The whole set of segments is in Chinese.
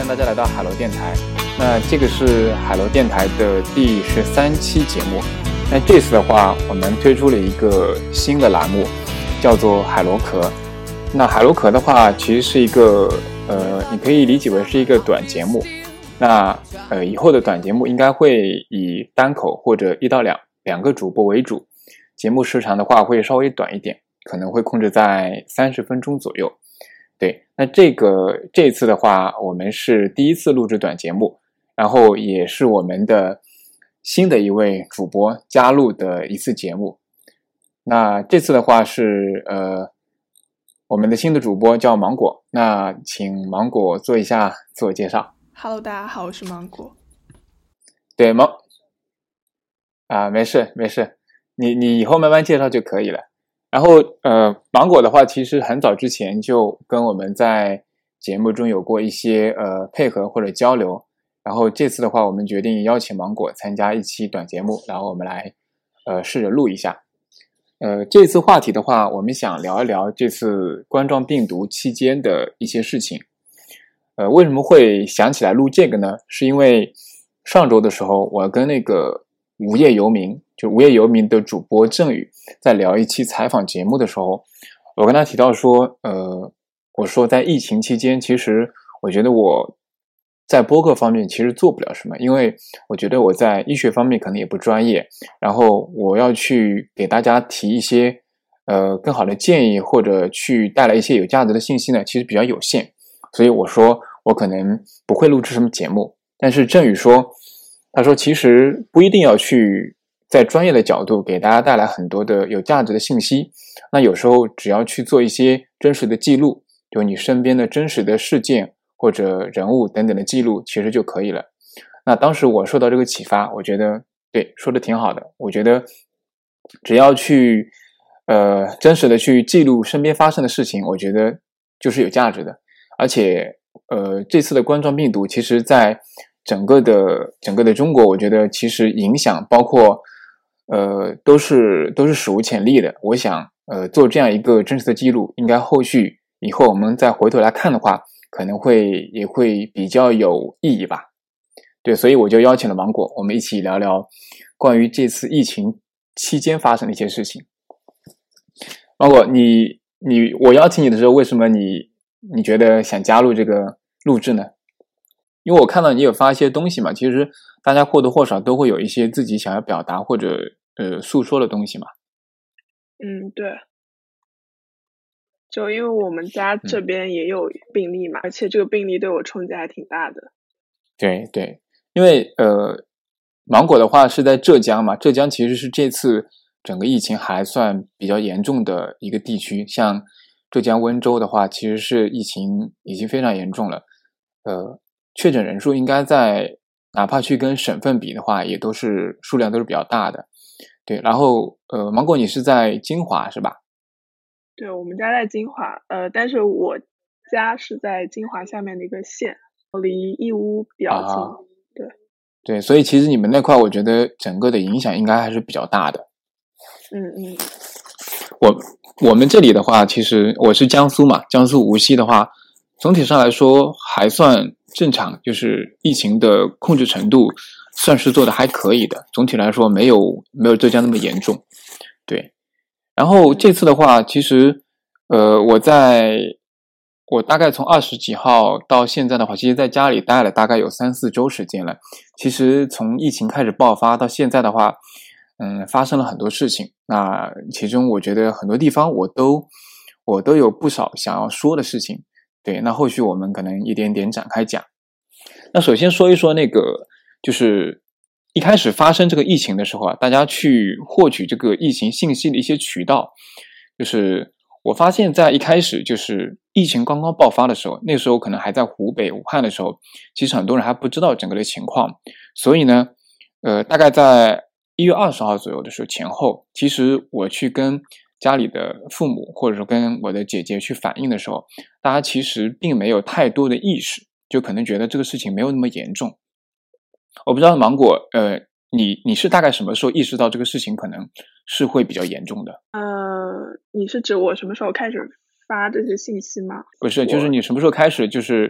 欢迎大家来到海螺电台。那这个是海螺电台的第十三期节目。那这次的话，我们推出了一个新的栏目，叫做海螺壳。那海螺壳的话，其实是一个呃，你可以理解为是一个短节目。那呃，以后的短节目应该会以单口或者一到两两个主播为主，节目时长的话会稍微短一点，可能会控制在三十分钟左右。对，那这个这次的话，我们是第一次录制短节目，然后也是我们的新的一位主播加入的一次节目。那这次的话是呃，我们的新的主播叫芒果，那请芒果做一下自我介绍。Hello，大家好，我是芒果。对芒啊，没事没事，你你以后慢慢介绍就可以了。然后，呃，芒果的话，其实很早之前就跟我们在节目中有过一些呃配合或者交流。然后这次的话，我们决定邀请芒果参加一期短节目，然后我们来呃试着录一下。呃，这次话题的话，我们想聊一聊这次冠状病毒期间的一些事情。呃，为什么会想起来录这个呢？是因为上周的时候，我跟那个无业游民。就无业游民的主播郑宇在聊一期采访节目的时候，我跟他提到说，呃，我说在疫情期间，其实我觉得我在播客方面其实做不了什么，因为我觉得我在医学方面可能也不专业，然后我要去给大家提一些呃更好的建议或者去带来一些有价值的信息呢，其实比较有限，所以我说我可能不会录制什么节目。但是郑宇说，他说其实不一定要去。在专业的角度给大家带来很多的有价值的信息，那有时候只要去做一些真实的记录，就你身边的真实的事件或者人物等等的记录，其实就可以了。那当时我受到这个启发，我觉得对说的挺好的。我觉得只要去呃真实的去记录身边发生的事情，我觉得就是有价值的。而且呃这次的冠状病毒，其实在整个的整个的中国，我觉得其实影响包括。呃，都是都是史无前例的。我想，呃，做这样一个真实的记录，应该后续以后我们再回头来看的话，可能会也会比较有意义吧。对，所以我就邀请了芒果，我们一起聊聊关于这次疫情期间发生的一些事情。芒果，你你我邀请你的时候，为什么你你觉得想加入这个录制呢？因为我看到你有发一些东西嘛，其实大家或多或少都会有一些自己想要表达或者。呃，诉说的东西嘛。嗯，对。就因为我们家这边也有病例嘛，而且这个病例对我冲击还挺大的。对对，因为呃，芒果的话是在浙江嘛，浙江其实是这次整个疫情还算比较严重的一个地区。像浙江温州的话，其实是疫情已经非常严重了。呃，确诊人数应该在哪怕去跟省份比的话，也都是数量都是比较大的。对，然后呃，芒果，你是在金华是吧？对，我们家在金华，呃，但是我家是在金华下面的一个县，离义乌比较近。对，对，所以其实你们那块，我觉得整个的影响应该还是比较大的。嗯嗯。我我们这里的话，其实我是江苏嘛，江苏无锡的话，总体上来说还算正常，就是疫情的控制程度。算是做的还可以的，总体来说没有没有浙江那么严重，对。然后这次的话，其实，呃，我在我大概从二十几号到现在的话，其实在家里待了大概有三四周时间了。其实从疫情开始爆发到现在的话，嗯，发生了很多事情。那其中我觉得很多地方我都我都有不少想要说的事情。对，那后续我们可能一点点展开讲。那首先说一说那个。就是一开始发生这个疫情的时候啊，大家去获取这个疫情信息的一些渠道，就是我发现，在一开始就是疫情刚刚爆发的时候，那时候可能还在湖北武汉的时候，其实很多人还不知道整个的情况，所以呢，呃，大概在一月二十号左右的时候前后，其实我去跟家里的父母或者说跟我的姐姐去反映的时候，大家其实并没有太多的意识，就可能觉得这个事情没有那么严重。我不知道芒果，呃，你你是大概什么时候意识到这个事情可能是会比较严重的？呃，你是指我什么时候开始发这些信息吗？不是，就是你什么时候开始就是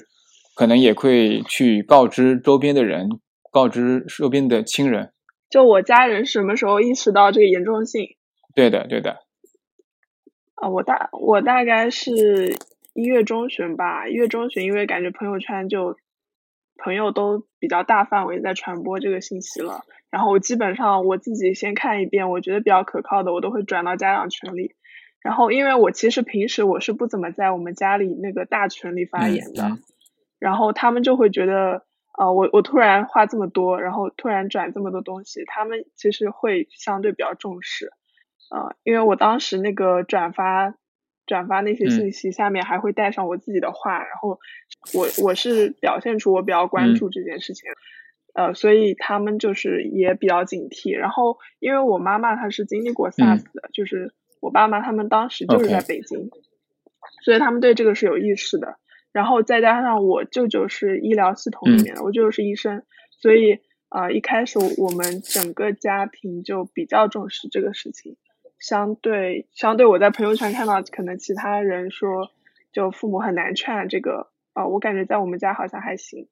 可能也会去告知周边的人，告知周边的亲人。就我家人什么时候意识到这个严重性？对的，对的。啊，我大我大概是一月中旬吧，一月中旬，因为感觉朋友圈就朋友都比较大范围在传播这个信息了，然后我基本上我自己先看一遍，我觉得比较可靠的，我都会转到家长群里。然后，因为我其实平时我是不怎么在我们家里那个大群里发言的，然后他们就会觉得，呃，我我突然话这么多，然后突然转这么多东西，他们其实会相对比较重视，呃，因为我当时那个转发转发那些信息下面还会带上我自己的话，然后我我是表现出我比较关注这件事情，呃，所以他们就是也比较警惕。然后，因为我妈妈她是经历过 SARS 的，就是。我爸妈他们当时就是在北京，所以他们对这个是有意识的。然后再加上我舅舅是医疗系统里面的，我舅舅是医生，所以呃一开始我们整个家庭就比较重视这个事情。相对相对，我在朋友圈看到可能其他人说就父母很难劝这个，呃，我感觉在我们家好像还行。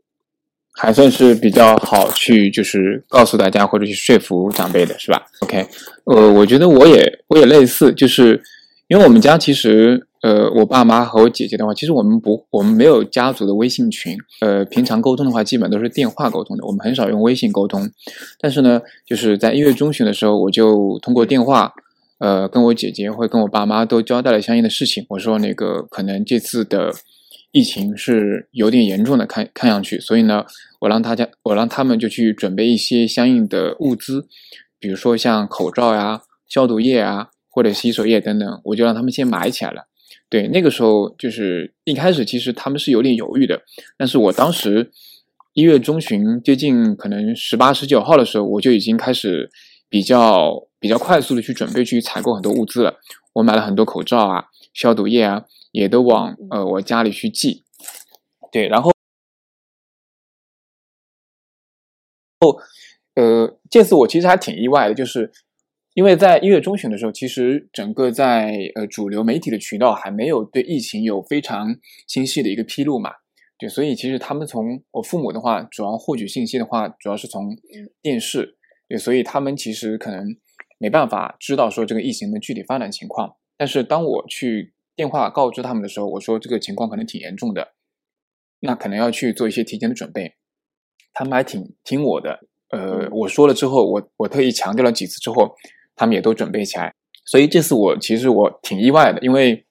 还算是比较好去，就是告诉大家或者去说服长辈的是吧？OK，呃，我觉得我也我也类似，就是因为我们家其实，呃，我爸妈和我姐姐的话，其实我们不，我们没有家族的微信群，呃，平常沟通的话，基本都是电话沟通的，我们很少用微信沟通。但是呢，就是在一月中旬的时候，我就通过电话，呃，跟我姐姐或跟我爸妈都交代了相应的事情，我说那个可能这次的。疫情是有点严重的，看看上去，所以呢，我让大家，我让他们就去准备一些相应的物资，比如说像口罩呀、消毒液啊，或者洗手液等等，我就让他们先买起来了。对，那个时候就是一开始，其实他们是有点犹豫的，但是我当时一月中旬接近可能十八、十九号的时候，我就已经开始比较比较快速的去准备去采购很多物资了。我买了很多口罩啊、消毒液啊。也都往呃我家里去寄，对，然后后呃这次我其实还挺意外的，就是因为在一月中旬的时候，其实整个在呃主流媒体的渠道还没有对疫情有非常清晰的一个披露嘛，对，所以其实他们从我父母的话，主要获取信息的话，主要是从电视，对，所以他们其实可能没办法知道说这个疫情的具体发展情况，但是当我去。电话告知他们的时候，我说这个情况可能挺严重的，那可能要去做一些提前的准备。他们还挺听我的，呃，我说了之后，我我特意强调了几次之后，他们也都准备起来。所以这次我其实我挺意外的，因为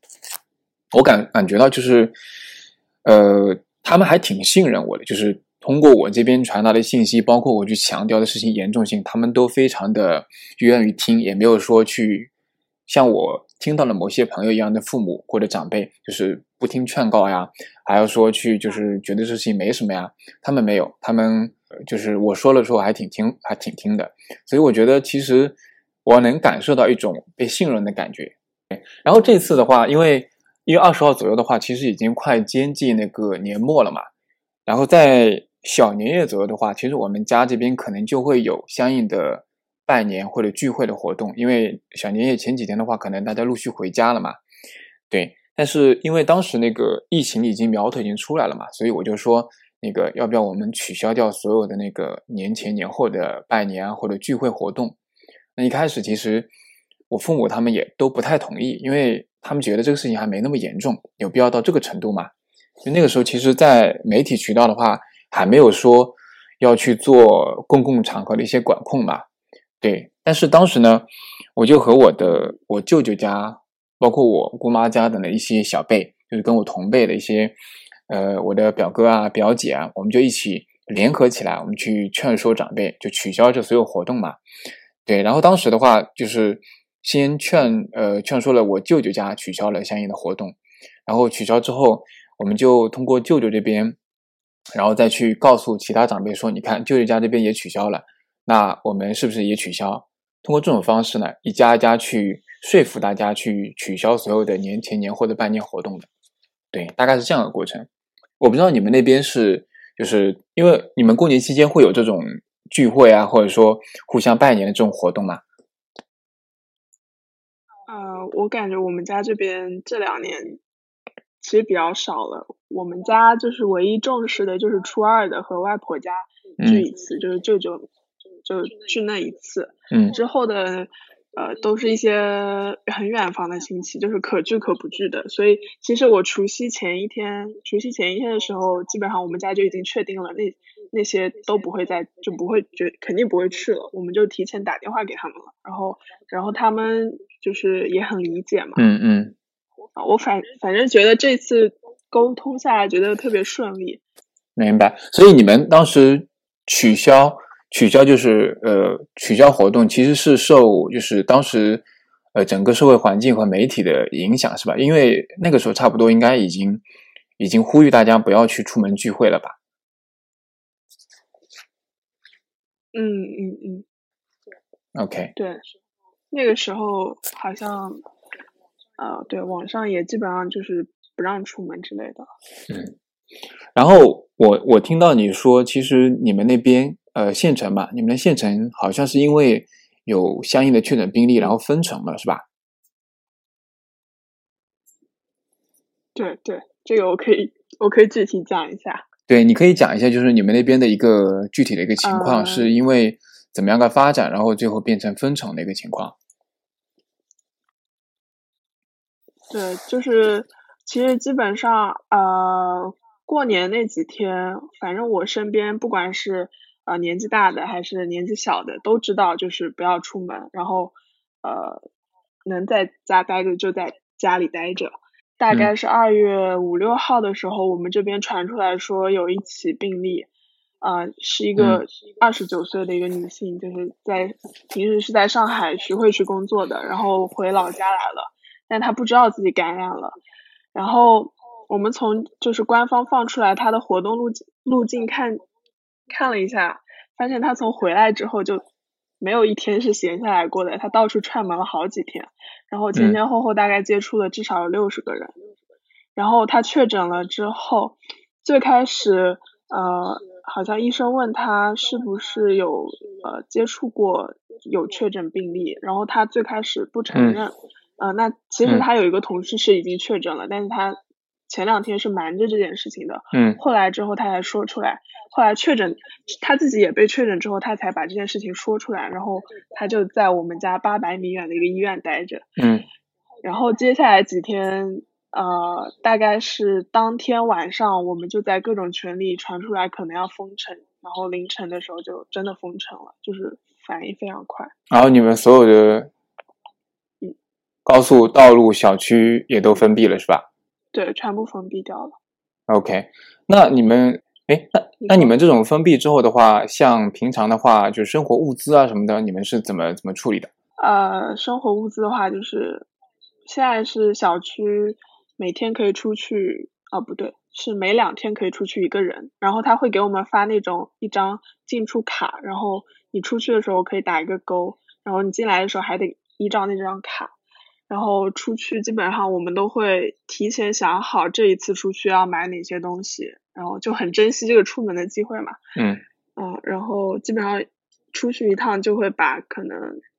我感感觉到就是，呃，他们还挺信任我的，就是通过我这边传达的信息，包括我去强调的事情严重性，他们都非常的愿意听，也没有说去。像我听到了某些朋友一样的父母或者长辈，就是不听劝告呀，还要说去就是觉得这事情没什么呀，他们没有，他们就是我说了之后还挺听，还挺听的。所以我觉得其实我能感受到一种被信任的感觉。然后这次的话，因为一月二十号左右的话，其实已经快接近那个年末了嘛。然后在小年夜左右的话，其实我们家这边可能就会有相应的。拜年或者聚会的活动，因为小年夜前几天的话，可能大家陆续回家了嘛，对。但是因为当时那个疫情已经苗头已经出来了嘛，所以我就说，那个要不要我们取消掉所有的那个年前年后的拜年啊或者聚会活动？那一开始其实我父母他们也都不太同意，因为他们觉得这个事情还没那么严重，有必要到这个程度嘛？就那个时候，其实，在媒体渠道的话，还没有说要去做公共场合的一些管控嘛。对，但是当时呢，我就和我的我舅舅家，包括我姑妈家的那一些小辈，就是跟我同辈的一些，呃，我的表哥啊、表姐啊，我们就一起联合起来，我们去劝说长辈，就取消这所有活动嘛。对，然后当时的话，就是先劝，呃，劝说了我舅舅家取消了相应的活动，然后取消之后，我们就通过舅舅这边，然后再去告诉其他长辈说，你看，舅舅家这边也取消了。那我们是不是也取消？通过这种方式呢，一家一家去说服大家去取消所有的年前年后的拜年活动的，对，大概是这样的过程。我不知道你们那边是，就是因为你们过年期间会有这种聚会啊，或者说互相拜年的这种活动吗？呃，我感觉我们家这边这两年其实比较少了。我们家就是唯一重视的就是初二的和外婆家聚一次，就是舅舅就聚那一次。嗯之后的呃都是一些很远方的亲戚，就是可聚可不聚的。所以其实我除夕前一天，除夕前一天的时候，基本上我们家就已经确定了，那那些都不会再就不会觉肯定不会去了，我们就提前打电话给他们了。然后然后他们就是也很理解嘛。嗯嗯，啊，我反反正觉得这次沟通下来觉得特别顺利。明白。所以你们当时取消取消就是呃取消活动，其实是受就是当时呃整个社会环境和媒体的影响，是吧？因为那个时候差不多应该已经已经呼吁大家不要去出门聚会了吧？嗯嗯嗯，OK，对，那个时候好像呃，对，网上也基本上就是不让出门之类的。嗯然后我我听到你说，其实你们那边呃县城嘛，你们的县城好像是因为有相应的确诊病例，然后分城了，是吧？对对，这个我可以我可以具体讲一下。对，你可以讲一下，就是你们那边的一个具体的一个情况，呃是因为怎么样的发展，然后最后变成分城的一个情况。对，就是其实基本上呃，过年那几天，反正我身边不管是呃年纪大的还是年纪小的，都知道就是不要出门，然后呃能在家待着就在家里待着。大概是二月五六号的时候，我们这边传出来说有一起病例，呃，是一个二十九岁的一个女性，就是在平时是在上海徐汇区工作的，然后回老家来了，但他不知道自己感染了。然后我们从就是官方放出来他的活动路径路径看看了一下，发现他从回来之后就没有一天是闲下来过的，他到处串门了好几天，然后前前后后大概接触了至少有六十个人。然后他确诊了之后，最开始呃，好像医生问他是不是有呃接触过有确诊病例，然后他最开始不承认。呃，那其实他有一个同事是已经确诊了，但是他前两天是瞒着这件事情的。嗯后来之后他才说出来，后来确诊，他自己也被确诊之后，他才把这件事情说出来，然后他就在我们家八百米远的一个医院待着。嗯然后接下来几天，呃，大概是当天晚上，我们就在各种群里传出来可能要封城，然后凌晨的时候就真的封城了，就是反应非常快。然后你们所有的嗯高速道路、小区也都封闭了，是吧对，全部封闭掉了。？OK，那你们，哎，那那你们这种封闭之后的话，像平常的话，就是生活物资啊什么的，你们是怎么怎么处理的？呃，生活物资的话，就是现在是小区每天可以出去，哦不对，是每两天可以出去一个人，然后他会给我们发那种一张进出卡，然后你出去的时候可以打一个勾，然后你进来的时候还得依照那张卡，然后出去基本上我们都会提前想好这一次出去要买哪些东西，然后就很珍惜这个出门的机会嘛。嗯嗯，然后基本上出去一趟就会把可能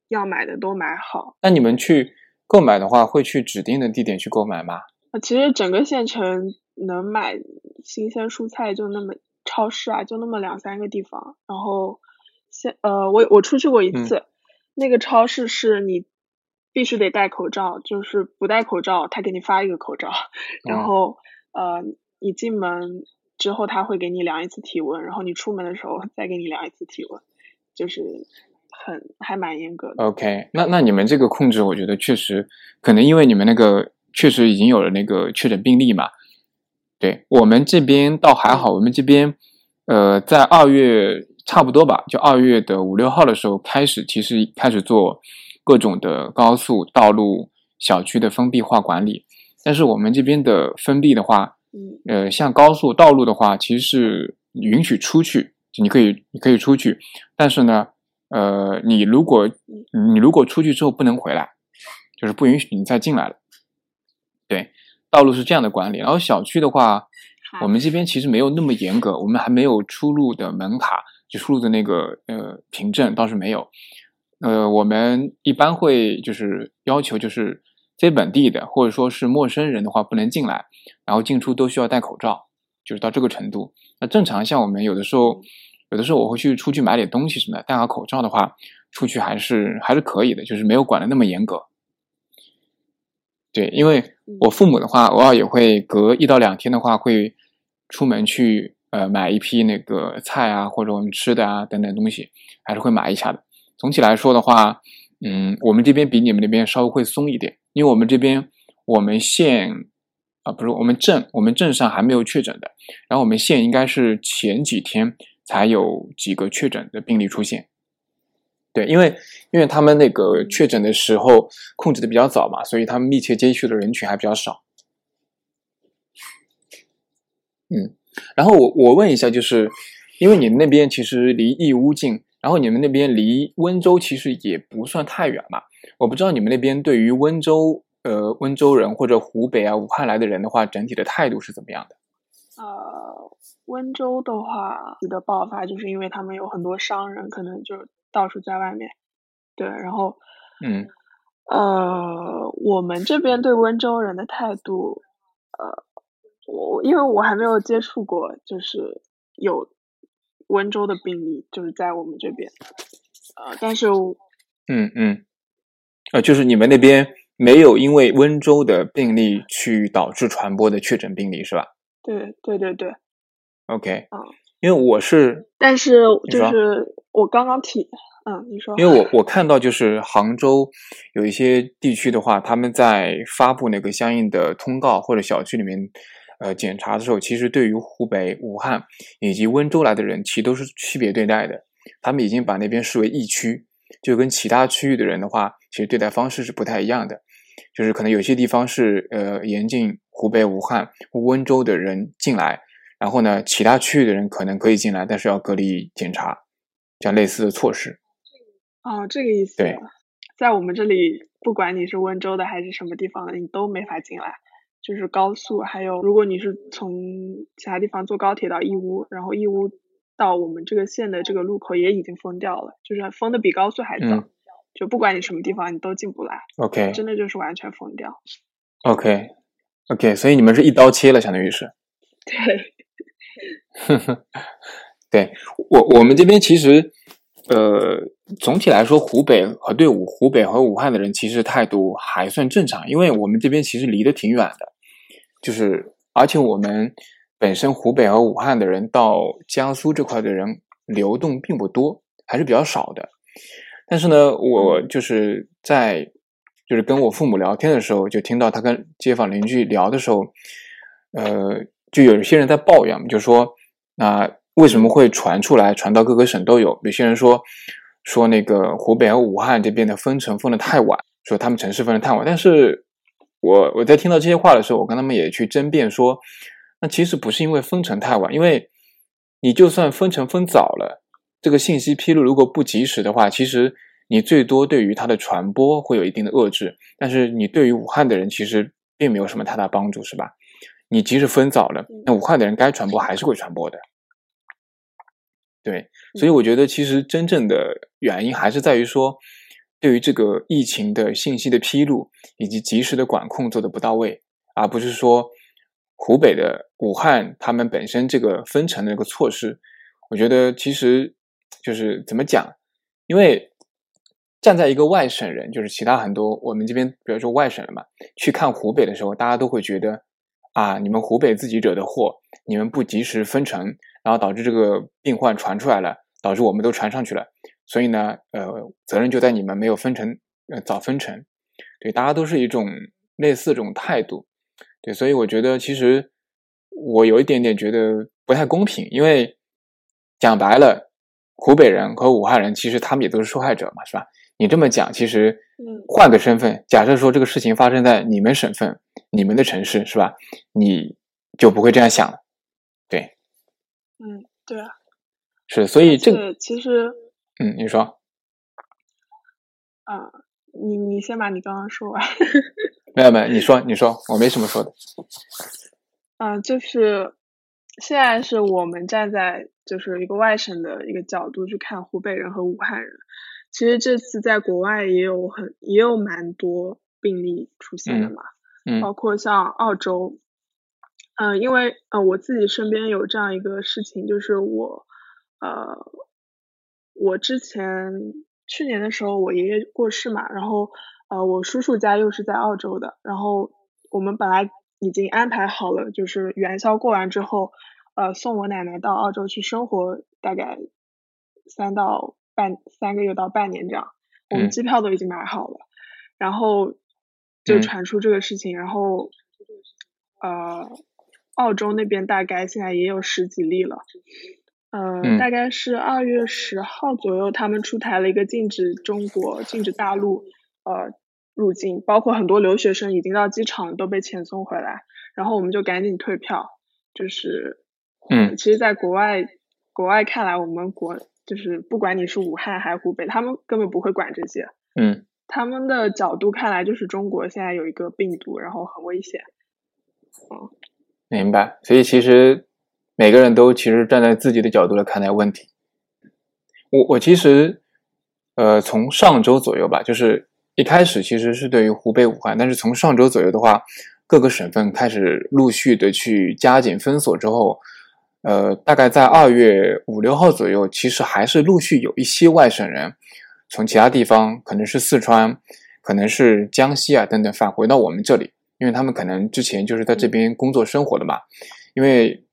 要买的都买好。那你们去购买的话，会去指定的地点去购买吗？啊其实整个县城能买新鲜蔬菜就那么超市啊，就那么两三个地方。然后现呃，我我出去过一嗯次，那个超市是你必须得戴口罩，就是不戴口罩他给你发一个口罩，然哦后呃你进门之后他会给你量一次体温，然后你出门的时候再给你量一次体温，就是很还蛮严格的。OK，那那你们这个控制，我觉得确实可能因为你们那个确实已经有了那个确诊病例嘛。对我们这边倒还好，我们这边呃在二月差不多吧，就二月的五六号的时候开始，其实开始做各种的高速道路、小区的封闭化管理。但是我们这边的封闭的话，嗯呃，像高速道路的话，其实是允许出去，就你可以你可以出去，但是呢，呃，你如果你如果出去之后不能回来，就是不允许你再进来了。对，道路是这样的管理。然后小区的话，我们这边其实没有那么严格，我们还没有出入的门卡，就出入的那个呃凭证倒是没有。呃，我们一般会就是要求就是非本地的或者说是陌生人的话不能进来，然后进出都需要戴口罩，就是到这个程度。那正常像我们有的时候，有的时候我会去出去买点东西什么的，戴好口罩的话，出去还是还是可以的，就是没有管的那么严格。对，因为我父母的话，偶尔也会隔一到两天的话，会出门去呃买一批那个菜啊，或者我们吃的啊等等东西，还是会买一下的。总体来说的话，嗯，我们这边比你们那边稍微会松一点，因为我们这边我们县啊不是我们镇，我们镇上还没有确诊的，然后我们县应该是前几天才有几个确诊的病例出现。对，因为因为他们那个确诊的时候控制的比较早嘛，所以他们密切接触的人群还比较少。嗯，然后我我问一下，就是因为你们那边其实离义乌近，然后你们那边离温州其实也不算太远嘛。我不知道你们那边对于温州呃温州人或者湖北啊武汉来的人的话，整体的态度是怎么样的？呃，温州的话的爆发，就是因为他们有很多商人，可能就。到处在外面，对，然后，嗯，呃，我们这边对温州人的态度，呃，我因为我还没有接触过，就是有温州的病例，就是在我们这边，呃，但是，嗯嗯，呃，就是你们那边没有因为温州的病例去导致传播的确诊病例是吧？对对对对，OK，嗯。因为我是，但是就是我刚刚提，嗯，你说，因为我我看到就是杭州有一些地区的话，他们在发布那个相应的通告或者小区里面，呃，检查的时候，其实对于湖北武汉以及温州来的人，其实都是区别对待的。他们已经把那边视为疫区，就跟其他区域的人的话，其实对待方式是不太一样的。就是可能有些地方是呃严禁湖北武汉温州的人进来。然后呢，其他区域的人可能可以进来，但是要隔离检查，这样类似的措施。哦，这个意思。对，在我们这里，不管你是温州的还是什么地方的，你都没法进来。就是高速，还有如果你是从其他地方坐高铁到义乌，然后义乌到我们这个县的这个路口也已经封掉了，就是封的比高速还早。就不管你什么地方，你都进不来。OK。真的就是完全封掉。OK，OK，所以你们是一刀切了，相当于是。对。对我我们这边其实，呃，总体来说，湖北和对武湖北和武汉的人其实态度还算正常，因为我们这边其实离得挺远的，就是而且我们本身湖北和武汉的人到江苏这块的人流动并不多，还是比较少的。但是呢，我就是在就是跟我父母聊天的时候，就听到他跟街坊邻居聊的时候，呃。就有一些人在抱怨，就说那为什么会传出来，传到各个省都有？有些人说说那个湖北和武汉这边的封城封的太晚，说他们城市封的太晚。但是我我在听到这些话的时候，我跟他们也去争辩说，那其实不是因为封城太晚，因为你就算封城封早了，这个信息披露如果不及时的话，其实你最多对于它的传播会有一定的遏制，但是你对于武汉的人其实并没有什么太大帮助，是吧？你即使分早了，那武汉的人该传播还是会传播的，对，所以我觉得其实真正的原因还是在于说，对于这个疫情的信息的披露以及及时的管控做的不到位，而不是说湖北的武汉他们本身这个分城的一个措施，我觉得其实就是怎么讲，因为站在一个外省人，就是其他很多我们这边比如说外省人嘛，去看湖北的时候，大家都会觉得。啊！你们湖北自己惹的祸，你们不及时分城，然后导致这个病患传出来了，导致我们都传上去了。所以呢，呃，责任就在你们没有分成，呃，早分成。对，大家都是一种类似这种态度。对，所以我觉得其实我有一点点觉得不太公平，因为讲白了，湖北人和武汉人其实他们也都是受害者嘛，是吧？你这么讲，其实换个身份，假设说这个事情发生在你们省份、你们的城市，是吧？你就不会这样想了，对。嗯，对啊。是，所以这个其实，嗯，你说。啊，你你先把你刚刚说完。没有没有，你说你说，我没什么说的。嗯，就是现在是我们站在就是一个外省的一个角度去看湖北人和武汉人。其实这次在国外也有很也有蛮多病例出现的嘛，嗯包括像澳洲，嗯、因为呃我自己身边有这样一个事情，就是我呃我之前去年的时候我爷爷过世嘛，然后呃我叔叔家又是在澳洲的，然后我们本来已经安排好了，就是元宵过完之后，呃送我奶奶到澳洲去生活，大概三到半三个月到半年这样，我们嗯。机票都已经买好了，然后就嗯。传出这个事情，然后呃，澳洲那边大概现在也有十几例了，呃，嗯。大概是二月十号左右，他们出台了一个禁止中国、禁止大陆呃入境，包括很多留学生已经到机场都被遣送回来，然后我们就赶紧退票，就是，嗯。其实，在国外国外看来，我们国就是不管你是武汉还是湖北，他们根本不会管这些。嗯。他们的角度看来，就是中国现在有一个病毒，然后很危险。明白。所以其实每个人都其实站在自己的角度来看待问题。我我其实呃从上周左右吧，就是一开始其实是对于湖北武汉，但是从上周左右的话，各个省份开始陆续的去加紧封锁之后，呃，大概在二月五六号左右，其实还是陆续有一些外省人从其他地方，可能是四川，可能是江西啊等等返回到我们这里，因为他们可能之前就是在这边工作生活的嘛，因为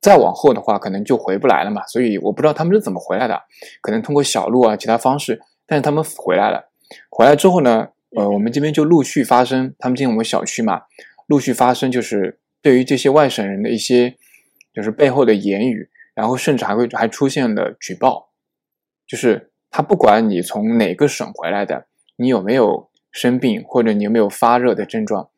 再往后的话，可能就回不来了嘛，所以我不知道他们是怎么回来的，可能通过小路啊其他方式，但是他们回来了，回来之后呢，呃，我们这边就陆续发生，他们进我们小区嘛，陆续发生就是对于这些外省人的一些就是背后的言语，然后甚至还会还出现了举报，就是他不管你从哪个省回来的，你有没有生病或者你有没有发热的症状，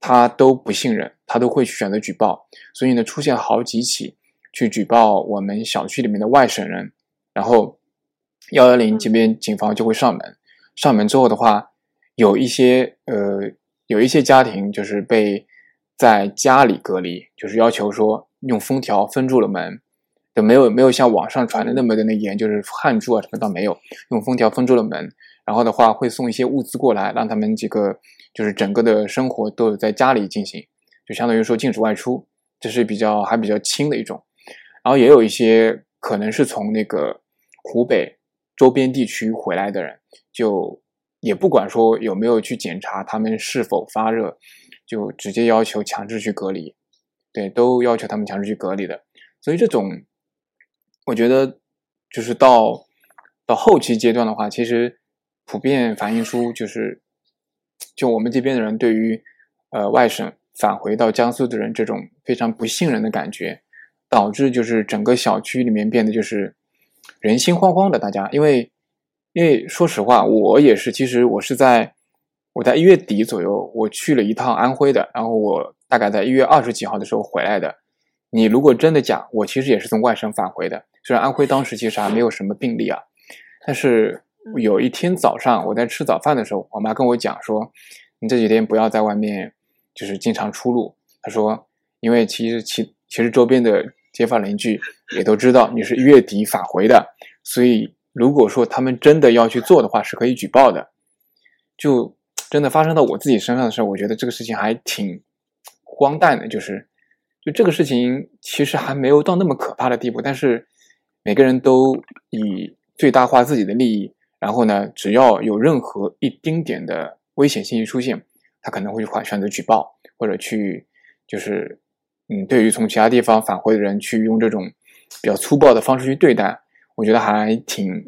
他都不信任，他都会去选择举报。所以呢，出现好几起去举报我们小区里面的外省人，然后幺幺零这边警方就会上门，上门之后的话，有一些呃有一些家庭就是被在家里隔离，就是要求说用封条封住了门。就没有没有像网上传的那么的那严，就是焊住啊什么倒没有，用封条封住了门，然后的话会送一些物资过来，让他们这个就是整个的生活都有在家里进行，就相当于说禁止外出，这是比较还比较轻的一种。然后也有一些可能是从那个湖北周边地区回来的人，就也不管说有没有去检查他们是否发热，就直接要求强制去隔离，对，都要求他们强制去隔离的。所以这种，我觉得就是到到后期阶段的话，其实普遍反映出就是，就我们这边的人对于呃外省返回到江苏的人这种非常不信任的感觉，导致就是整个小区里面变得就是人心惶惶的，大家因为因为说实话，我也是，其实我是在我在一月底左右我去了一趟安徽的，然后我大概在一月二十几号的时候回来的。你如果真的讲，我其实也是从外省返回的。虽然安徽当时其实还没有什么病例啊，但是有一天早上我在吃早饭的时候，我妈跟我讲说，你这几天不要在外面就是经常出入。她说，因为其实其其实周边的街坊邻居也都知道你是月底返回的，所以如果说他们真的要去做的话，是可以举报的。就真的发生到我自己身上的时候，我觉得这个事情还挺荒诞的，就是。就这个事情其实还没有到那么可怕的地步，但是每个人都以最大化自己的利益，然后呢，只要有任何一丁点的危险信息出现，他可能会选择举报，或者去就是嗯，对于从其他地方返回的人去用这种比较粗暴的方式去对待，我觉得还挺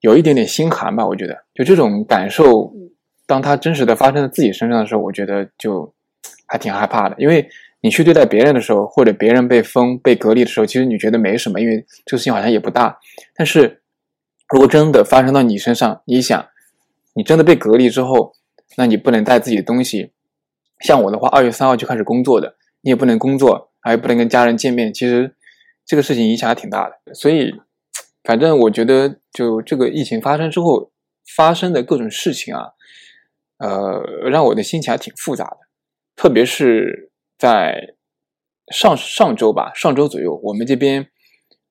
有一点点心寒吧。我觉得就这种感受，当它真实的发生在自己身上的时候，我觉得就还挺害怕的，因为。你去对待别人的时候，或者别人被封、被隔离的时候，其实你觉得没什么，因为这个事情好像也不大。但是，如果真的发生到你身上，你想，你真的被隔离之后，那你不能带自己的东西。像我的话，二月三号就开始工作的，你也不能工作，还不能跟家人见面。其实这个事情影响还挺大的。所以，反正我觉得，就这个疫情发生之后发生的各种事情啊，呃，让我的心情还挺复杂的，特别是。在上上周吧，上周左右，我们这边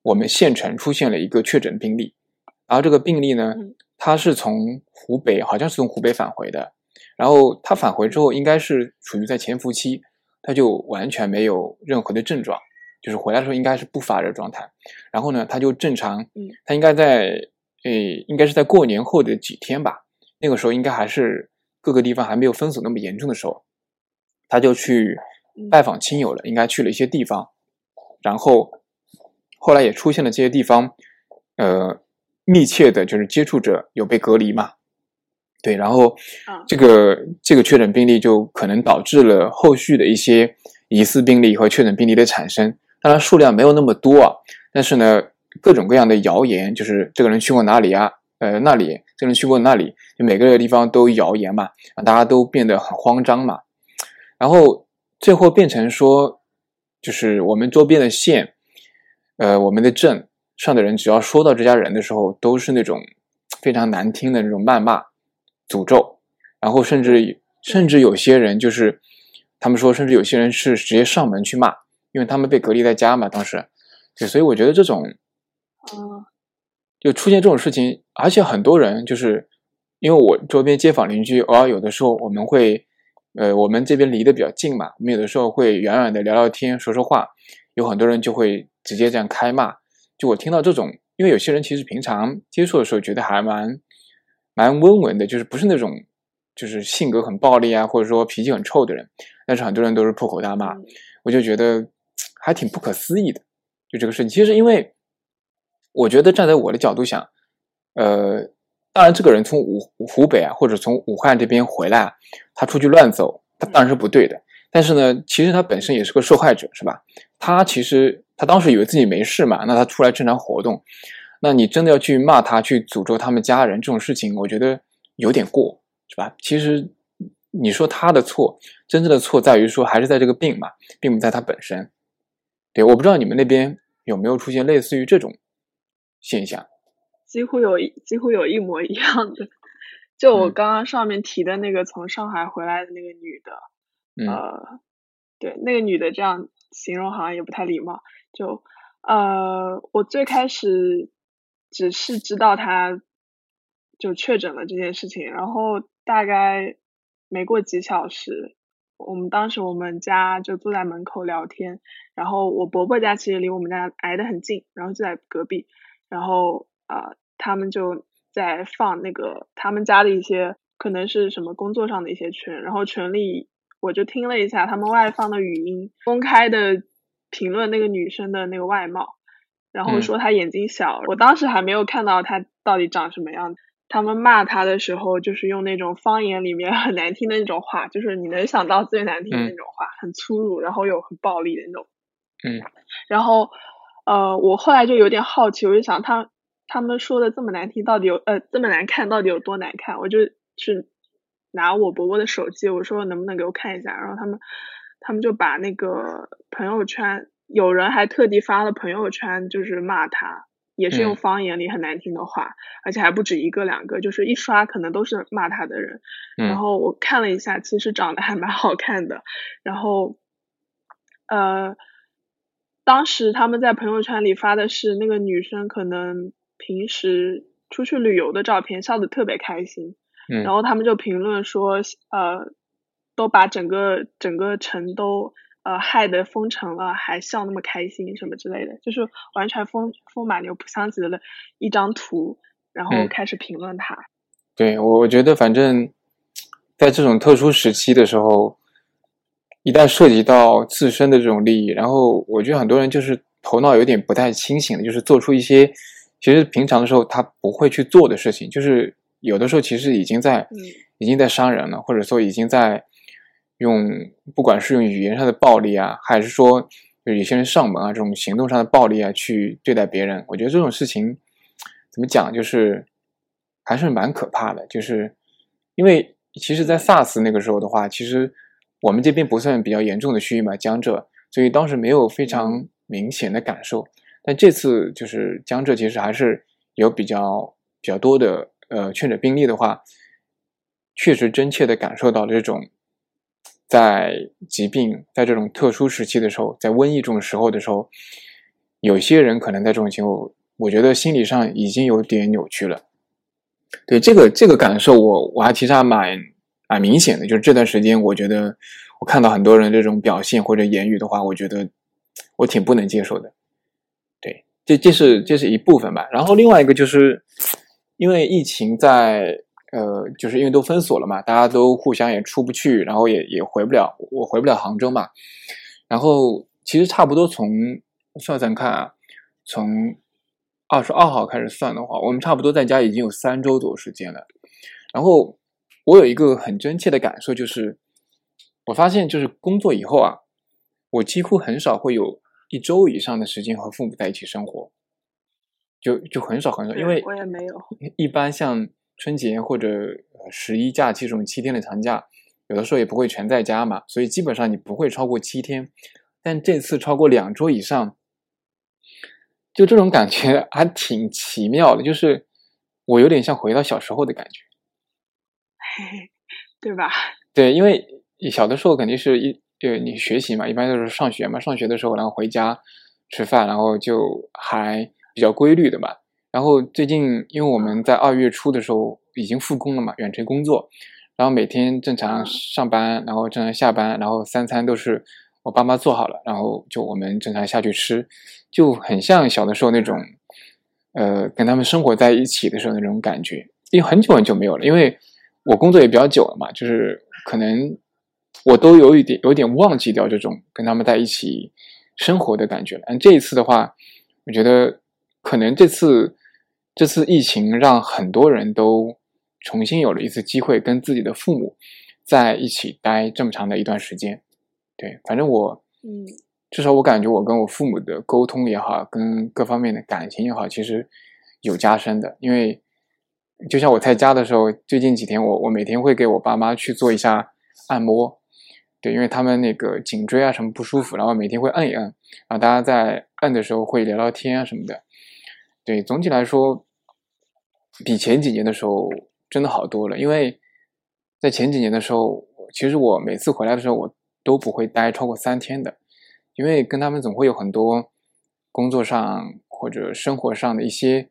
我们县城出现了一个确诊病例，然后这个病例呢，他是从湖北，好像是从湖北返回的，然后他返回之后，应该是处于在潜伏期，他就完全没有任何的症状，就是回来的时候应该是不发热状态。然后呢，他就正常，嗯，他应该在，诶，应该是在过年后的几天吧，那个时候应该还是各个地方还没有封锁那么严重的时候，他就去拜访亲友了，应该去了一些地方，然后后来也出现了这些地方，呃，密切的就是接触者有被隔离嘛。对，然后这个这个确诊病例就可能导致了后续的一些疑似病例和确诊病例的产生。当然数量没有那么多啊，但是呢，各种各样的谣言，就是这个人去过哪里啊？呃，那里这个人去过那里，就每个地方都谣言嘛，大家都变得很慌张嘛。然后最后变成说，就是我们周边的县，呃，我们的镇上的人，只要说到这家人的时候，都是那种非常难听的那种谩骂。诅咒，然后甚至甚至有些人就是，他们说，甚至有些人是直接上门去骂，因为他们被隔离在家嘛。当时，对，所以我觉得这种，嗯，就出现这种事情，而且很多人就是，因为我周边街坊邻居，偶尔有的时候我们会，呃，我们这边离得比较近嘛，我们有的时候会远远的聊聊天，说说话，有很多人就会直接这样开骂。就我听到这种，因为有些人其实平常接触的时候觉得还蛮。蛮温文的，就是不是那种，就是性格很暴力啊，或者说脾气很臭的人。但是很多人都是破口大骂，我就觉得还挺不可思议的。就这个事情，其实因为我觉得站在我的角度想，呃，当然这个人从武湖北啊，或者从武汉这边回来，他出去乱走，他当然是不对的。但是呢，其实他本身也是个受害者，是吧？他其实他当时以为自己没事嘛，那他出来正常活动。那你真的要去骂他，去诅咒他们家人这种事情，我觉得有点过，是吧？其实你说他的错，真正的错在于说还是在这个病嘛，并不在他本身。对，我不知道你们那边有没有出现类似于这种现象？几乎有，几乎有一模一样的。就我刚刚上面提的那个从上海回来的那个女的，呃，对，那个女的这样形容好像也不太礼貌。就呃，我最开始。只是知道他就确诊了这件事情，然后大概没过几小时，我们当时我们家就坐在门口聊天，然后我伯伯家其实离我们家挨得很近，然后就在隔壁，然后呃他们就在放那个他们家的一些可能是什么工作上的一些群，然后群里我就听了一下他们外放的语音，公开的评论那个女生的那个外貌。然后说她眼睛小，我当时还没有看到她到底长什么样子。他们骂她的时候，就是用那种方言里面很难听的那种话，就是你能想到最难听的那种话，很粗鲁，然后又很暴力的那种。嗯。然后，呃，我后来就有点好奇，我就想他他们说的这么难听，到底有呃这么难看，到底有多难看？我就是拿我伯伯的手机，我说能不能给我看一下？然后他们他们就把那个朋友圈。有人还特地发了朋友圈，就是骂他，也是用方言里很难听的话，而且还不止一个两个，就是一刷可能都是骂他的人。然后我看了一下，其实长得还蛮好看的。然后，呃，当时他们在朋友圈里发的是那个女生可能平时出去旅游的照片，笑得特别开心。然后他们就评论说，呃，都把整个整个城都。呃，害得封城了，还笑那么开心，什么之类的，就是完全风风马牛不相及的一张图，然后开始评论他。对，我我觉得反正，在这种特殊时期的时候，一旦涉及到自身的这种利益，然后我觉得很多人就是头脑有点不太清醒的，就是做出一些其实平常的时候他不会去做的事情，就是有的时候其实已经在已经在伤人了，或者说已经在。用不管是用语言上的暴力啊，还是说就有些人上门啊，这种行动上的暴力啊，去对待别人，我觉得这种事情怎么讲，就是还是蛮可怕的。就是因为其实，在 SARS 那个时候的话，其实我们这边不算比较严重的区域嘛，江浙，所以当时没有非常明显的感受。但这次就是江浙，其实还是有比较比较多的呃确诊病例的话，确实真切的感受到了这种。在疾病在这种特殊时期的时候，在瘟疫这种时候的时候，有些人可能在这种情况，我觉得心理上已经有点扭曲了。对这个这个感受，我我还其实还蛮蛮明显的，就是这段时间，我觉得我看到很多人这种表现或者言语的话，我觉得我挺不能接受的。对，这这是这是一部分吧。然后另外一个就是因为疫情在呃，就是因为都封锁了嘛，大家都互相也出不去，然后也也回不了，我回不了杭州嘛。然后其实差不多从算算看啊，从二十二号开始算的话，我们差不多在家已经有三周多时间了。然后我有一个很真切的感受，就是我发现，就是工作以后啊，我几乎很少会有一周以上的时间和父母在一起生活，就就很少很少，因为我也没有。一般像春节或者十一假期这种七天的长假，有的时候也不会全在家嘛，所以基本上你不会超过七天。但这次超过两周以上，就这种感觉还挺奇妙的，就是我有点像回到小时候的感觉。对吧？对，因为小的时候肯定是一呃，你学习嘛，一般都是上学嘛，上学的时候然后回家吃饭，然后就还比较规律的吧。然后最近，因为我们在二月初的时候已经复工了嘛，远程工作，然后每天正常上班，然后正常下班，然后三餐都是我爸妈做好了，然后就我们正常下去吃，就很像小的时候那种，呃，跟他们生活在一起的时候那种感觉，因为很久很久没有了，因为。我工作也比较久了嘛，就是可能我都有一点有点忘记掉这种跟他们在一起生活的感觉了。嗯，这一次的话，我觉得可能这次这次疫情让很多人都重新有了一次机会跟自己的父母在一起待这么长的一段时间。对，反正我嗯，至少我感觉我跟我父母的沟通也好，跟各方面的感情也好，其实有加深的，因为。就像我在家的时候，最近几天我我每天会给我爸妈去做一下按摩，对，因为他们那个颈椎啊什么不舒服，然后每天会按一按，然后大家在按的时候会聊聊天啊什么的，对，总体来说比前几年的时候真的好多了。因为在前几年的时候，其实我每次回来的时候我都不会待超过三天的，因为跟他们总会有很多工作上或者生活上的一些。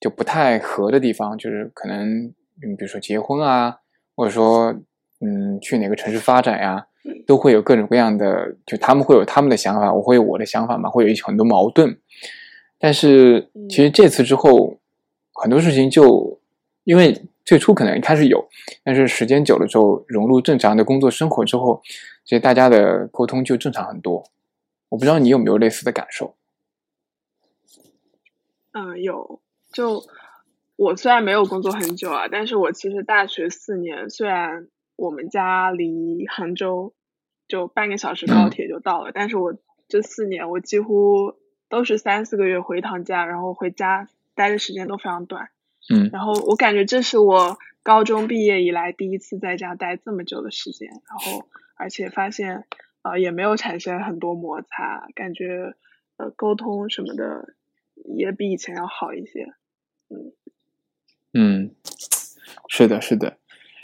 就不太合的地方，就是可能，嗯，比如说结婚啊，或者说，嗯，去哪个城市发展呀，都会有各种各样的，就他们会有他们的想法，我会有我的想法嘛，会有一些很多矛盾。但是其实这次之后，很多事情就因为最初可能一开始有，但是时间久了之后，融入正常的工作生活之后，其实大家的沟通就正常很多。我不知道你有没有类似的感受？嗯，有。就我虽然没有工作很久啊，但是我其实大学四年，虽然我们家离杭州就半个小时高铁就到了，但是我这四年我几乎都是三四个月回一趟家，然后回家待的时间都非常短。嗯，然后我感觉这是我高中毕业以来第一次在家待这么久的时间，然后而且发现呃也没有产生很多摩擦，感觉呃沟通什么的也比以前要好一些。嗯，是的，是的。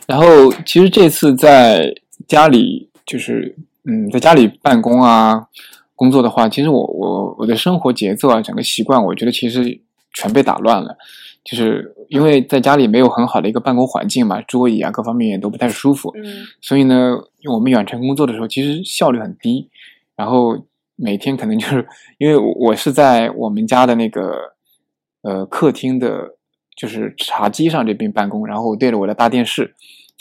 然后其实这次在家里，就是嗯，在家里办公啊，工作的话，其实我我我的生活节奏啊，整个习惯，我觉得其实全被打乱了。就是因为在家里没有很好的一个办公环境嘛，桌椅啊各方面也都不太舒服。嗯。所以呢，我们远程工作的时候，其实效率很低。然后每天可能就是因为我是在我们家的那个。呃，客厅的，就是茶几上这边办公，然后对着我的大电视，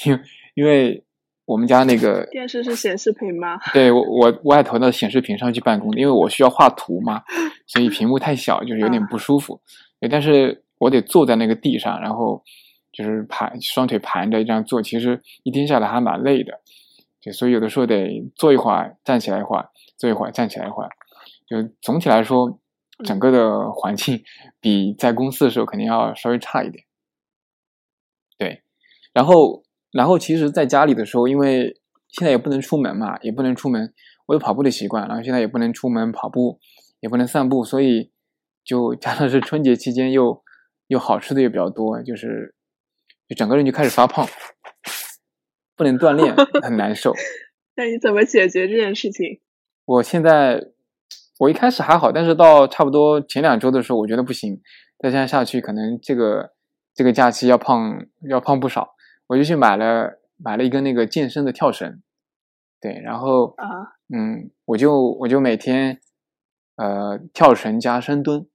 因为因为我们家那个 电视是显示屏吗？对我我外头的显示屏上去办公，因为我需要画图嘛，所以屏幕太小，就是有点不舒服。对，但是我得坐在那个地上，然后就是盘双腿盘着这样坐，其实一天下来还蛮累的。对，所以有的时候得坐一会儿，站起来一会儿，坐一会儿，站起来一会儿。就总体来说。整个的环境比在公司的时候肯定要稍微差一点，对。然后，然后其实在家里的时候，因为现在也不能出门嘛，也不能出门，我有跑步的习惯，然后现在也不能出门跑步，也不能散步，所以就加上是春节期间又又好吃的也比较多，就是就整个人就开始发胖，不能锻炼，很难受。那你怎么解决这件事情？我现在。我一开始还好，但是到差不多前两周的时候，我觉得不行，再这样下去，可能这个这个假期要胖要胖不少。我就去买了买了一根那个健身的跳绳，对，然后啊，嗯，我就我就每天呃跳绳加深蹲，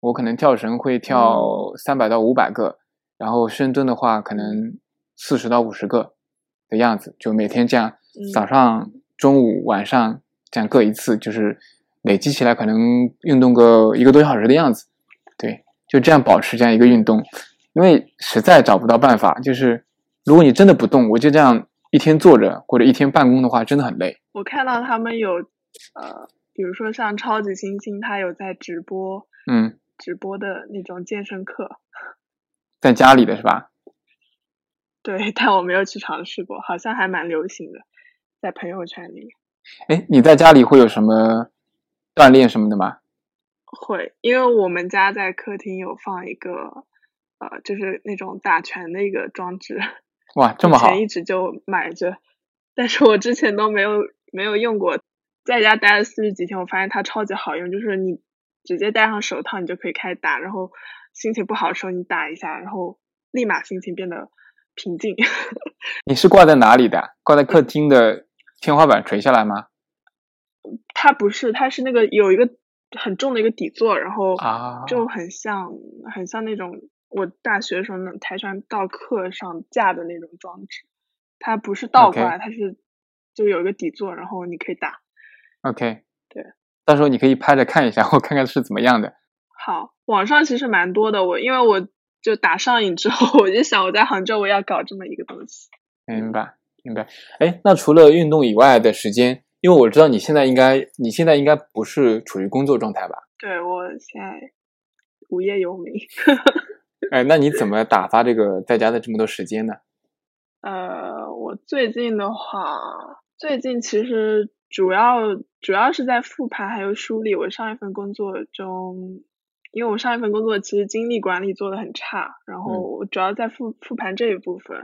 我可能跳绳会跳三百到五百个，然后深蹲的话可能四十到五十个的样子，就每天这样，嗯。早上、中午、晚上这样各一次，就是累积起来可能运动个一个多小时的样子，对，就这样保持这样一个运动，因为实在找不到办法，就是如果你真的不动，我就这样一天坐着或者一天办公的话，真的很累。我看到他们有呃，比如说像超级星星，他有在直播嗯，直播的那种健身课，在家里的是吧？对，但我没有去尝试过，好像还蛮流行的，在朋友圈里面哎，你在家里会有什么锻炼什么的吗？会，因为我们家在客厅有放一个呃，就是那种打拳的一个装置，哇，这么好以前一直就买着，但是我之前都没有没有用过，在家待了四十几天，我发现它超级好用，就是你直接戴上手套，你就可以开始打，然后心情不好的时候你打一下，然后立马心情变得平静。你是挂在哪里的？挂在客厅的天花板垂下来吗？它不是，它是那个有一个很重的一个底座，然后啊就很像很像那种我大学的时候那种跆拳道课上架的那种装置，它不是倒挂它是就有一个底座，然后你可以打。OK，对，到时候你可以拍着看一下，我看看是怎么样的。好，网上其实蛮多的，我因为我就打上瘾之后，我就想我在杭州我要搞这么一个东西。明白，明白。哎，那除了运动以外的时间，因为我知道你现在应该，你现在应该不是处于工作状态吧？对我现在无业游民，哎，那你怎么打发这个在家的这么多时间呢？呃，我最近的话，最近其实主要主要是在复盘还有梳理我上一份工作中，因为我上一份工作其实精力管理做的很差，然后我主要在复复盘这一部分，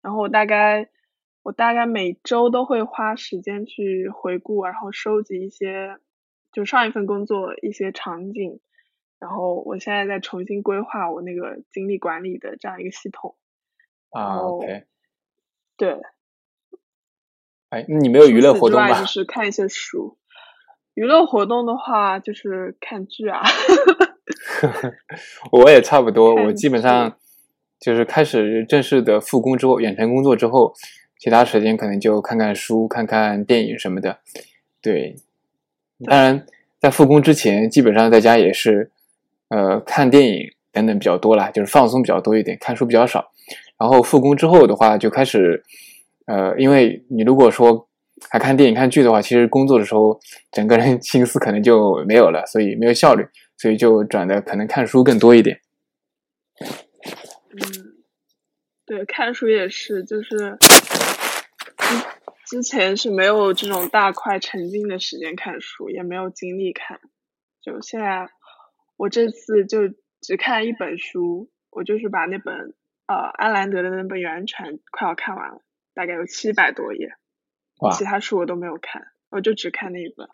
然后我大概我大概每周都会花时间去回顾，然后收集一些就上一份工作一些场景，然后我现在在重新规划我那个精力管理的这样一个系统。啊哦，OK，对，哎，那你没有娱乐活动吧除此之外就？是看一些书。娱乐活动的话，就是看剧啊。我也差不多，我基本上就是开始正式的复工之后，远程工作之后，其他时间可能就看看书、看看电影什么的。对，当然在复工之前，基本上在家也是呃看电影等等比较多啦，就是放松比较多一点，看书比较少。然后复工之后的话，就开始呃，因为你如果说还看电影、看剧的话，其实工作的时候整个人 心思可能就没有了，所以没有效率，所以就转的可能看书更多一点。嗯，对，看书也是，就是之之前是没有这种大块沉浸的时间看书，也没有精力看。就现在，我这次就只看一本书，我就是把那本呃安兰德的那本《源泉》快要看完了，大概有七百多页。其他书我都没有看，我就只看那一本。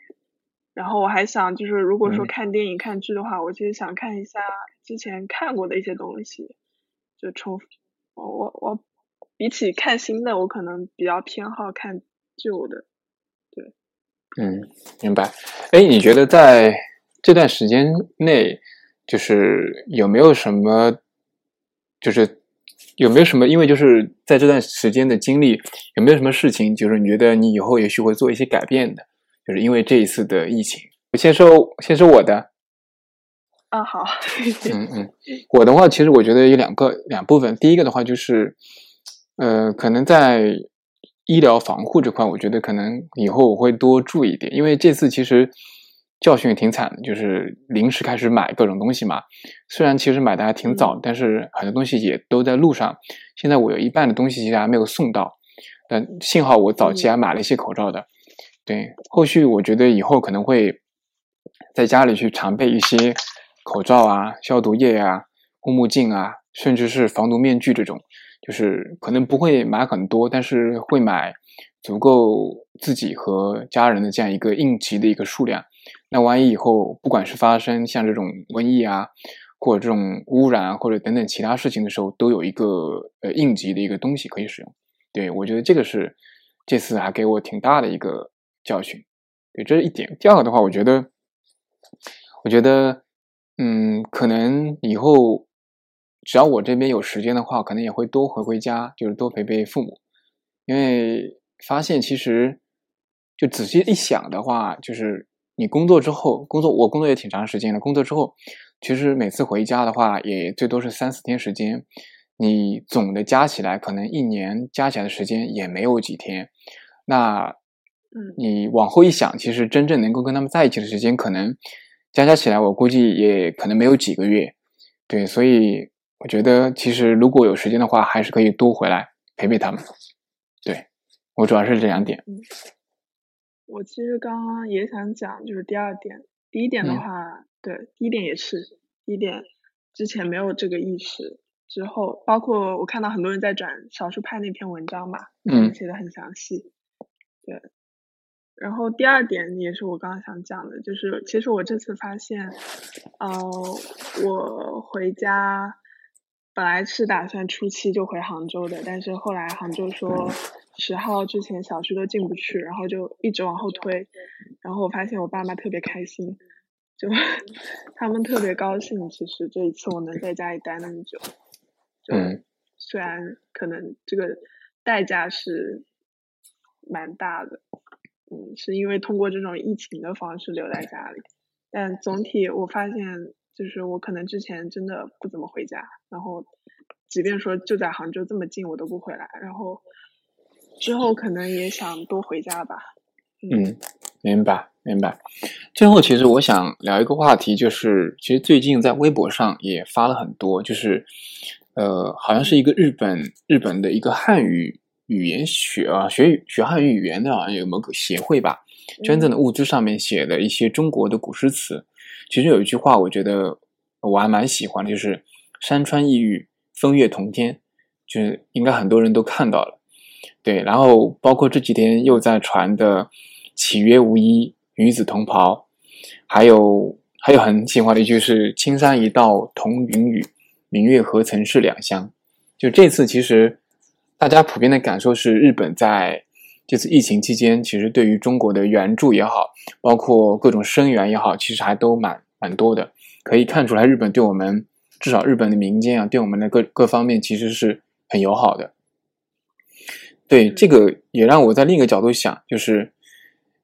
然后我还想，就是如果说嗯看电影、看剧的话，我其实想看一下之前看过的一些东西，就重。我我我比起看新的，我可能比较偏好看旧的。对嗯，明白。哎，你觉得在这段时间内，就是有没有什么，就是有没有什么，因为就是在这段时间的经历，有没有什么事情，就是你觉得你以后也许会做一些改变的，就是因为这一次的疫情。我先说，先说我的，啊，好，嗯嗯，我的话，其实我觉得有两个两部分。第一个的话就是，呃，可能在医疗防护这块，我觉得可能以后我会多注意一点，因为这次其实教训也挺惨的，就是临时开始买各种东西嘛。虽然其实买的还挺早，但是很多东西也都在路上。现在我有一半的东西其实还没有送到，但幸好我早期还买了一些口罩的。对，后续我觉得以后可能会在家里去常备一些口罩啊、消毒液啊、护目镜啊，甚至是防毒面具这种，就是可能不会买很多，但是会买足够自己和家人的这样一个应急的一个数量。那万一以后不管是发生像这种瘟疫啊，或者这种污染啊，或者等等其他事情的时候，都有一个呃应急的一个东西可以使用。对我觉得这个是这次还给我挺大的一个教训。对，这是一点。第二个的话，我觉得，我觉得，嗯，可能以后只要我这边有时间的话，可能也会多回回家，就是多陪陪父母，因为发现其实就仔细一想的话，就是你工作之后，工作我工作也挺长时间的，工作之后，其实每次回家的话，也最多是三四天时间，你总的加起来，可能一年加起来的时间也没有几天，那。嗯，你往后一想，其实真正能够跟他们在一起的时间，可能加加起来，我估计也可能没有几个月。对，所以我觉得，其实如果有时间的话，还是可以多回来陪陪他们。对我主要是这两点。嗯，我其实刚刚也想讲，就是第二点，第一点的话，对，第一点也是，第一点之前没有这个意识，之后包括我看到很多人在转少数派那篇文章嘛，嗯，写的很详细，对。然后第二点也是我刚刚想讲的，就是其实我这次发现，呃，我回家本来是打算初七就回杭州的，但是后来杭州说十号之前小区都进不去，然后就一直往后推。然后我发现我爸妈特别开心，就 他们特别高兴。其实这一次我能在家里待那么久，就虽然可能这个代价是蛮大的。嗯，是因为通过这种疫情的方式留在家里，但总体我发现，就是我可能之前真的不怎么回家，然后即便说就在杭州这么近，我都不回来，然后之后可能也想多回家吧。嗯，明白明白。最后，其实我想聊一个话题，就是其实最近在微博上也发了很多，就是呃，好像是一个日本日本的一个汉语。语言学啊，学学汉语语言的好像有某个协会吧，捐赠的物资上面写的一些中国的古诗词，其实有一句话，我觉得我还蛮喜欢的，就是“山川异域，风月同天”，就是应该很多人都看到了。对，然后包括这几天又在传的“岂曰无衣，与子同袍”，还有还有很喜欢的一句是“青山一道同云雨，明月何曾是两乡”。就这次其实。大家普遍的感受是，日本在这次疫情期间，其实对于中国的援助也好，包括各种声援也好，其实还都蛮蛮多的。可以看出来，日本对我们，至少日本的民间啊，对我们的各各方面其实是很友好的。对这个也让我在另一个角度想，就是，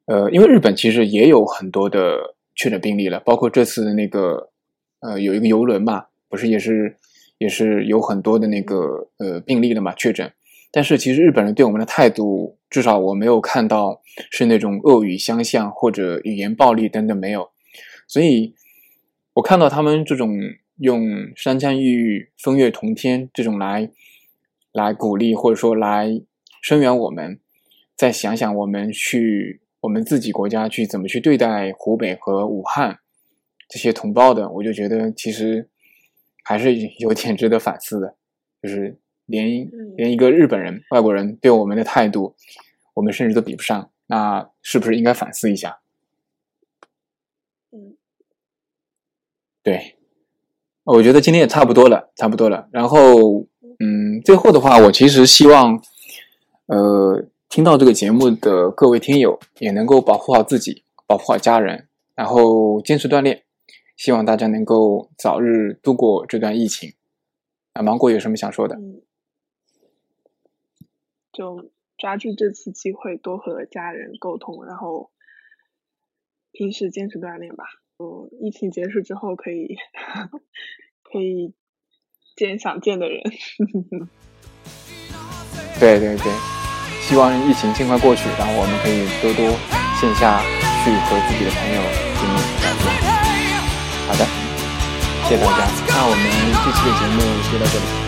呃，因为日本其实也有很多的确诊病例了，包括这次的那个，呃，有一个游轮嘛，不是也是也是有很多的那个呃病例的嘛，确诊。但是其实日本人对我们的态度，至少我没有看到是那种恶语相向或者语言暴力等等没有，所以我看到他们这种用山川异域、风月同天这种来来鼓励或者说来声援我们，再想想我们去我们自己国家去怎么去对待湖北和武汉这些同胞的，我就觉得其实还是有 点值得反思的，就是。连连一个日本人、外国人对我们的态度，我们甚至都比不上，那是不是应该反思一下？嗯，对，我觉得今天也差不多了，差不多了。然后，嗯，最后的话，我其实希望，呃，听到这个节目的各位听友也能够保护好自己，保护好家人，然后坚持锻炼。希望大家能够早日度过这段疫情。啊，芒果有什么想说的？就抓住这次机会，多和家人沟通，然后平时坚持锻炼吧。嗯，疫情结束之后，可以可以见想见的人。对对对，希望疫情尽快过去，然后我们可以多多线下去和自己的朋友见面。好的，谢谢大家，那我们这期的节目就到这里。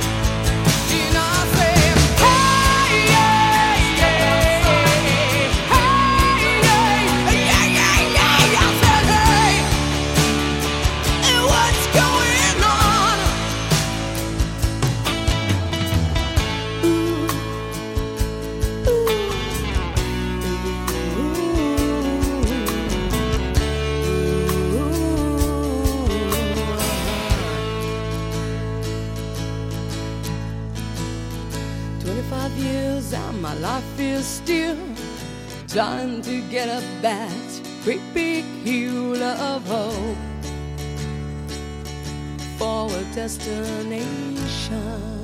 Is still trying to get up that great big hill of hope for a destination.